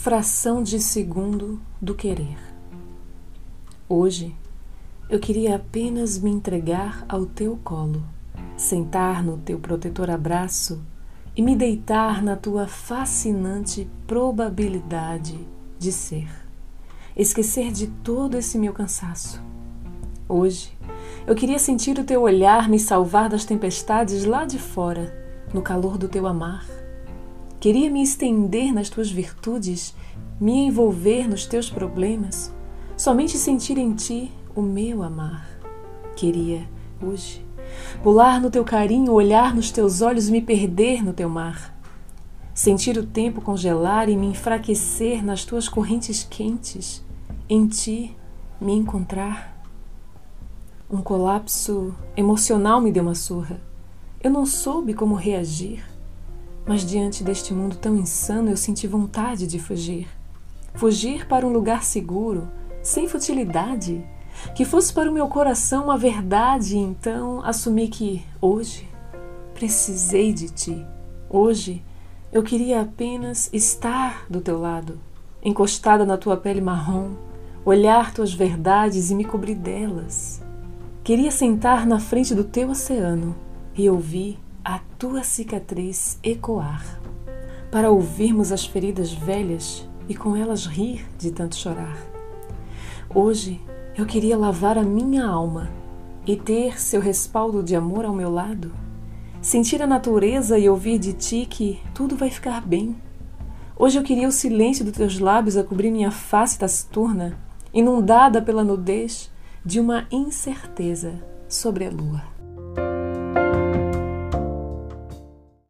fração de segundo do querer. Hoje eu queria apenas me entregar ao teu colo, sentar no teu protetor abraço e me deitar na tua fascinante probabilidade de ser. Esquecer de todo esse meu cansaço. Hoje eu queria sentir o teu olhar me salvar das tempestades lá de fora, no calor do teu amar. Queria me estender nas tuas virtudes, me envolver nos teus problemas, somente sentir em ti o meu amar. Queria, hoje, pular no teu carinho, olhar nos teus olhos e me perder no teu mar. Sentir o tempo congelar e me enfraquecer nas tuas correntes quentes, em ti me encontrar. Um colapso emocional me deu uma surra. Eu não soube como reagir, mas diante deste mundo tão insano eu senti vontade de fugir. Fugir para um lugar seguro, sem futilidade, que fosse para o meu coração uma verdade, e então assumi que hoje precisei de ti. Hoje eu queria apenas estar do teu lado, encostada na tua pele marrom, olhar tuas verdades e me cobrir delas. Queria sentar na frente do teu oceano e ouvir a tua cicatriz ecoar, para ouvirmos as feridas velhas e com elas rir de tanto chorar. Hoje eu queria lavar a minha alma e ter seu respaldo de amor ao meu lado, sentir a natureza e ouvir de ti que tudo vai ficar bem. Hoje eu queria o silêncio dos teus lábios a cobrir minha face taciturna, inundada pela nudez de uma incerteza sobre a lua.